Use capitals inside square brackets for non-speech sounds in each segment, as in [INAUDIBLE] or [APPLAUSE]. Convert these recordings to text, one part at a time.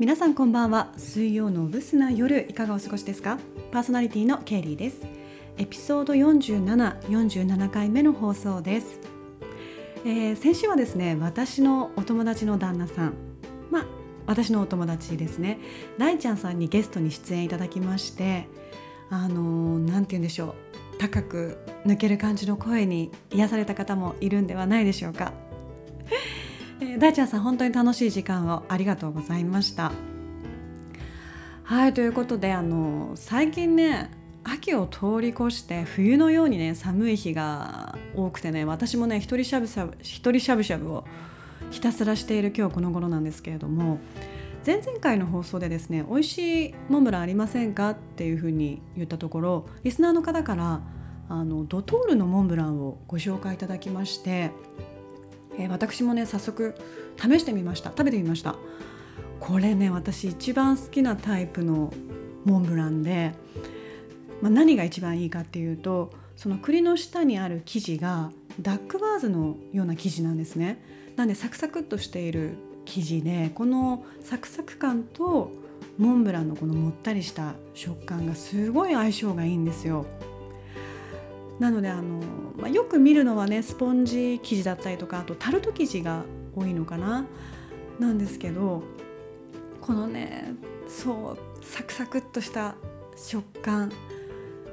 皆さんこんばんは。水曜のブスな夜いかがお過ごしですか？パーソナリティのケイリーです。エピソード47、47回目の放送です、えー先週はですね私のお友達の旦那さん。まあ私のお友達ですね。大ちゃんさんにゲストに出演いただきましてあのーなんて言うんでしょう。高く抜ける感じの声に癒された方もいるんではないでしょうか。えー大ちゃんさん本当に楽しい時間をありがとうございました。はいということであの最近ね秋を通り越して冬のようにね寒い日が多くてね私もね一人しゃぶしゃぶ一人しゃぶしゃぶをひたすらしている今日この頃なんですけれども前々回の放送でですね美味しいモンブランありませんかっていうふうに言ったところリスナーの方からあのドトールのモンブランをご紹介いただきましてえー私もね早速試してみました。食べてみました。これね私一番好きなタイプのモンブランで、まあ、何が一番いいかっていうとその栗の下にある生地がダックバーズのような生地なんですね。なんでサクサクっとしている生地でこのサクサク感とモンブランのこのもったりした食感がすごい相性がいいんですよ。なのであの、まあ、よく見るのはねスポンジ生地だったりとかあとタルト生地が多いのかな。なんですけどこのねそうサクサクっとした食感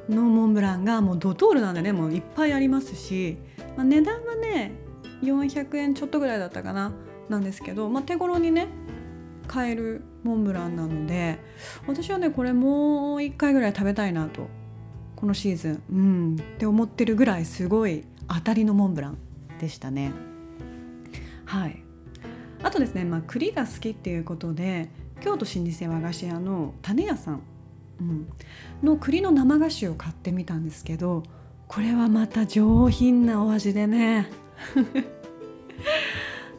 のモンブランがもうドトールなんでねもういっぱいありますし、まあ、値段はね400円ちょっとぐらいだったかな。なんですけど、まあ、手頃にね買えるモンブランなので私はねこれもう1回ぐらい食べたいなとこのシーズン。うん。って思ってるぐらいすごい当たりのモンブランでしたね。はい。あとですね、まあ、栗が好きっていうことで京都老舗和菓子屋の種屋さん、うん、の栗の生菓子を買ってみたんですけどこれはまた上品なお味でね。[LAUGHS]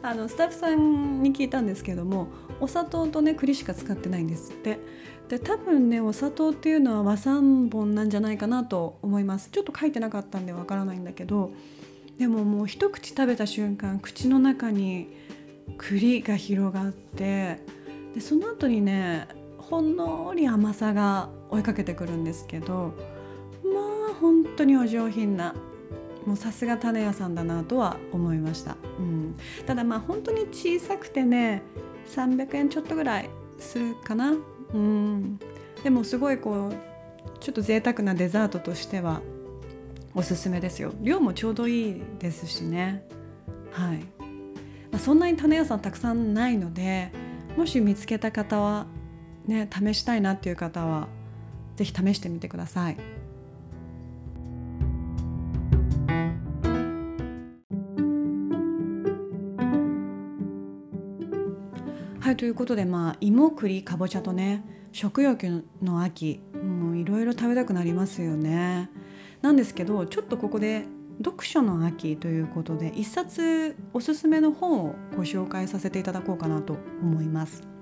あのスタッフさんに聞いたんですけどもお砂糖とね栗しか使ってないんですって。で多分ねお砂糖っていうのは和三本なんじゃないかなと思います。ちょっと書いてなかったんでわからないんだけどでももう一口食べた瞬間口の中に栗が広がってでその後にねほんのり甘さが追いかけてくるんですけどまあ本当にお上品なもうさすが種屋さんだなとは思いました、うん、ただまあ本当に小さくてね300円ちょっとぐらいするかな、うん、でもすごいこうちょっと贅沢なデザートとしてはおすすめですよ。量もちょうどいいですしね。はい、まあ、そんなに種屋さんたくさんないのでもし見つけた方はね試したいなっていう方は是非試してみてください。はいということでまあ芋栗かぼちゃとね食欲の秋もういろいろ食べたくなりますよね。なんですけどちょっとここで読書の秋ということで一冊おすすめの本をご紹介させていただこうかなと思います。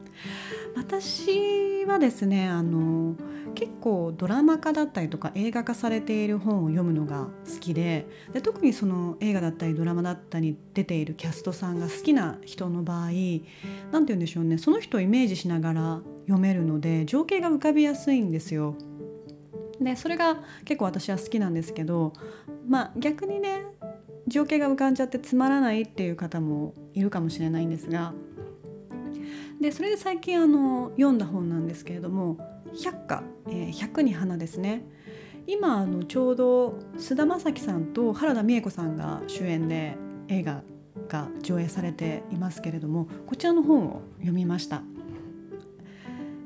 私はですねあの結構ドラマ化だったりとか映画化されている本を読むのが好きでで特にその映画だったりドラマだったり出ているキャストさんが好きな人の場合何て言うんでしょうねその人をイメージしながら読めるので情景が浮かびやすいんですよ。でそれが結構私は好きなんですけどまあ逆にね情景が浮かんじゃってつまらないっていう方もいるかもしれないんですがでそれで最近あの読んだ本なんですけれども「百花、えー、百に花」ですね今あのちょうど菅田将暉さんと原田美恵子さんが主演で映画が上映されていますけれどもこちらの本を読みました。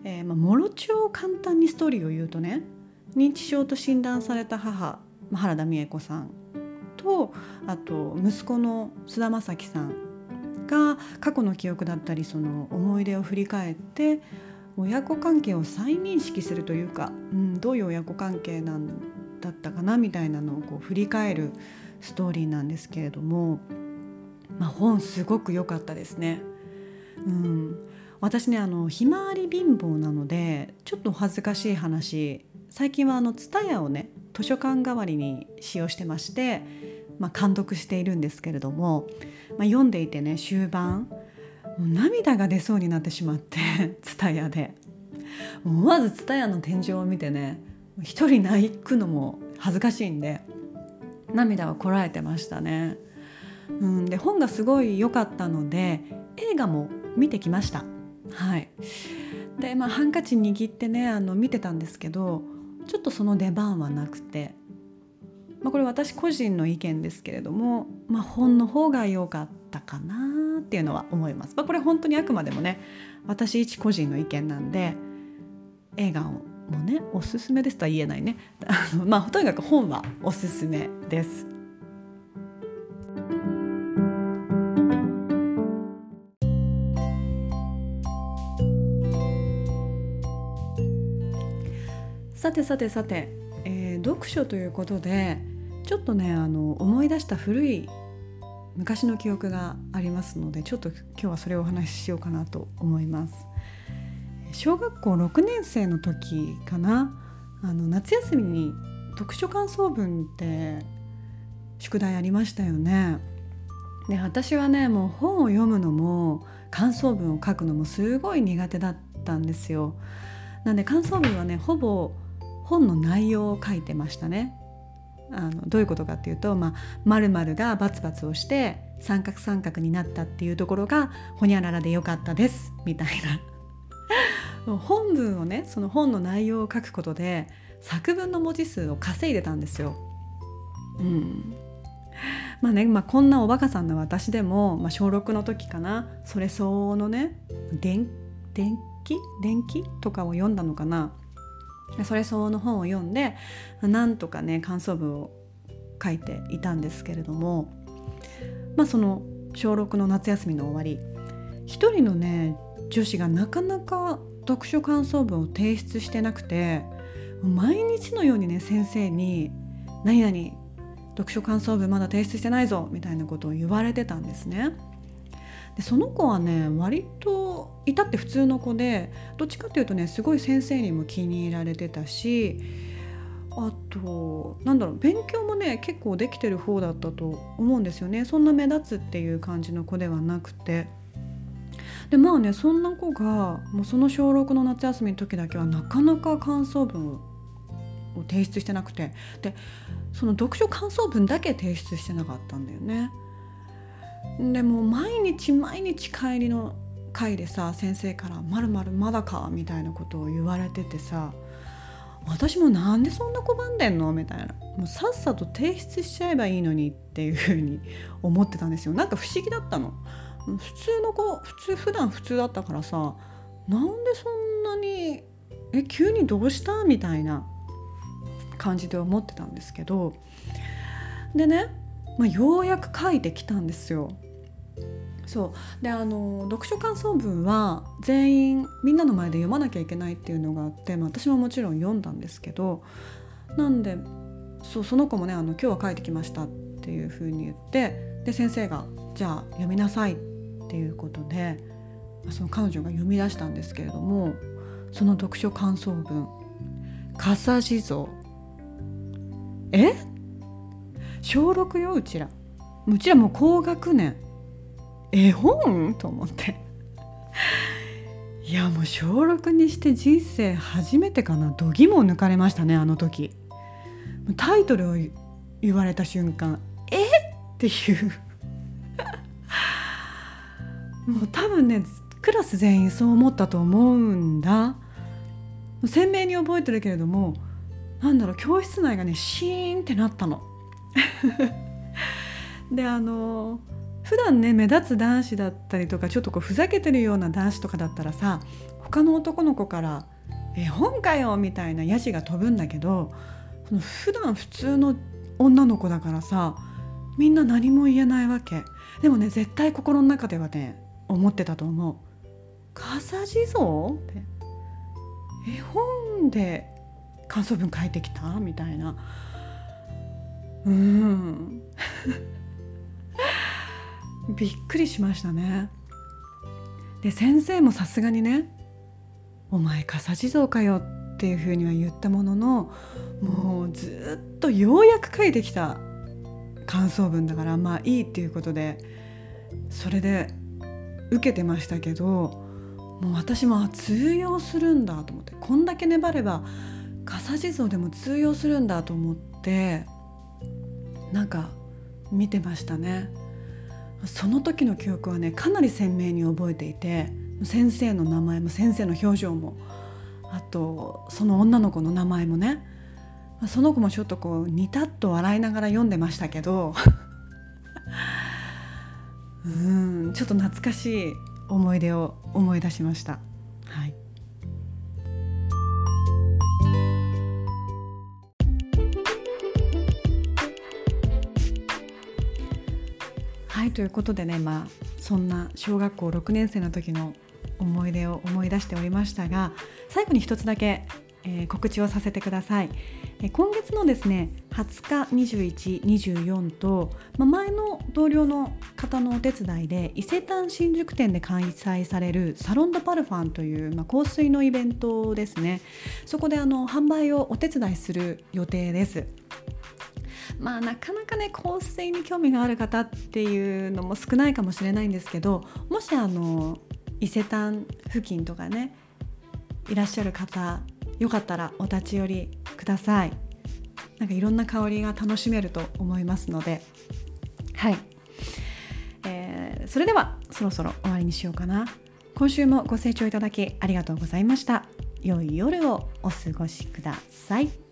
えーまあ、もろちょ簡単にストーリーを言うとね認知症と診断された母原田美恵子さんとあと息子の菅田将暉さんが過去の記憶だったりその思い出を振り返って親子関係を再認識するというか、うん、どういう親子関係なんだったかなみたいなのをこう振り返るストーリーなんですけれども、まあ、本すごく良かったですね。うん、私ねあのひまわり貧乏なのでちょっと恥ずかしい話最近はあの蔦屋をね図書館代わりに使用してまして、まあ、監読しているんですけれども、まあ、読んでいてね終盤もう涙が出そうになってしまって [LAUGHS] 蔦屋で思わず蔦屋の天井を見てね一人泣くのも恥ずかしいんで涙をこらえてましたね。うん、で本がすごい良かったので映画も見てきました。はい、でまあハンカチ握ってねあの見てたんですけどちょっとその出番はなくて、まあ、これ私個人の意見ですけれども、まあ、本の方が良かったかなっていうのは思います。まあ、これ本当にあくまでもね私一個人の意見なんで映画もねおすすめですとは言えないね [LAUGHS] まあとにかく本はおすすめです。さてさてさて、えー、読書ということでちょっとねあの思い出した古い昔の記憶がありますのでちょっと今日はそれをお話ししようかなと思います。小学校6年生の時かなあの夏休みに読書感想文って宿題ありましたよね。で私はねもう本を読むのも感想文を書くのもすごい苦手だったんですよ。なんで感想文はねほぼ本の内容を書いてましたね。あのどういうことかっていうと「まあ、るがバツバツをして三角三角になったっていうところがほにゃららでよかったです」みたいな。[LAUGHS] 本文をねその本の内容を書くことで作文の文字数を稼いでたんですよ。うん。まあね、まあ、こんなおバカさんの私でも、まあ、小6の時かなそれ相応のね電電気？電気？とかを読んだのかな。それ相応の本を読んでなんとかね感想文を書いていたんですけれどもまあその小6の夏休みの終わり一人のね女子がなかなか読書感想文を提出してなくて毎日のようにね先生に「何々読書感想文まだ提出してないぞ」みたいなことを言われてたんですね。でその子はね割といたって普通の子でどっちかっていうとねすごい先生にも気に入られてたしあとなんだろう勉強もね結構できてる方だったと思うんですよねそんな目立つっていう感じの子ではなくて。でまあねそんな子がもうその小6の夏休みの時だけはなかなか感想文を提出してなくてでその読書感想文だけ提出してなかったんだよね。でも毎日毎日帰りの会でさ先生から「まるまるまだか」みたいなことを言われててさ私もなんでそんな拒んでんの？みたいな。もうさっさと提出しちゃえばいいのにっていうふうに思ってたんですよ。なんか不思議だったの。普通の子普通普段普通だったからさなんでそんなに？え急にどうした？みたいな感じで思ってたんですけど。でね、まあ、ようやく書いてきたんですよ。そう。であの読書感想文は全員みんなの前で読まなきゃいけないっていうのがあって、まあ、私ももちろん読んだんですけどなんでそうその子もねあの「今日は書いてきました」っていうふうに言ってで先生が「じゃあ読みなさい」っていうことでその彼女が読み出したんですけれどもその読書感想文「笠地蔵」え？小6ようちら。うちらもう高学年。絵本？と思って。いやもう小6にして人生初めてかな。度肝を抜かれましたねあの時。タイトルを言われた瞬間え？っていう。[LAUGHS] もう多分ねクラス全員そう思ったと思うんだ。鮮明に覚えてるけれどもなんだろう教室内がねシーンってなったの。であの普段ね目立つ男子だったりとかちょっとこうふざけてるような男子とかだったらさ他の男の子から「絵本かよ!」みたいなヤジが飛ぶんだけどその普段普通の女の子だからさみんな何も言えないわけでもね絶対心の中ではね思ってたと思う「笠地蔵?」って「絵本で感想文書いてきた?」みたいなうん。びっくりしましたね。で先生もさすがにね「お前笠地蔵かよ」っていうふうには言ったもののもうずっとようやく書いてきた感想文だからまあいいっていうことでそれで受けてましたけどもう私も通用するんだと思ってこんだけ粘れば傘地蔵でも通用するんだと思ってなんか見てましたねその時の記憶はねかなり鮮明に覚えていて先生の名前も先生の表情もあとその女の子の名前もねその子もちょっとこうにたっと笑いながら読んでましたけど [LAUGHS] うんちょっと懐かしい思い出を思い出しました。ということでねまあそんな小学校6年生の時の思い出を思い出しておりましたが最後に一つだけ、えー、告知をさせてくださいえ。今月のですね20日2124と、まあ、前の同僚の方のお手伝いで伊勢丹新宿店で開催されるサロン・ド・パルファンという、まあ、香水のイベントですねそこであの販売をお手伝いする予定です。まあなかなかね香水に興味がある方っていうのも少ないかもしれないんですけどもしあの伊勢丹付近とかねいらっしゃる方よかったらお立ち寄りください。なんかいろんな香りが楽しめると思いますので。はい、えー、それではそろそろ終わりにしようかな。今週もご清聴いただきありがとうございました。良い夜をお過ごしください。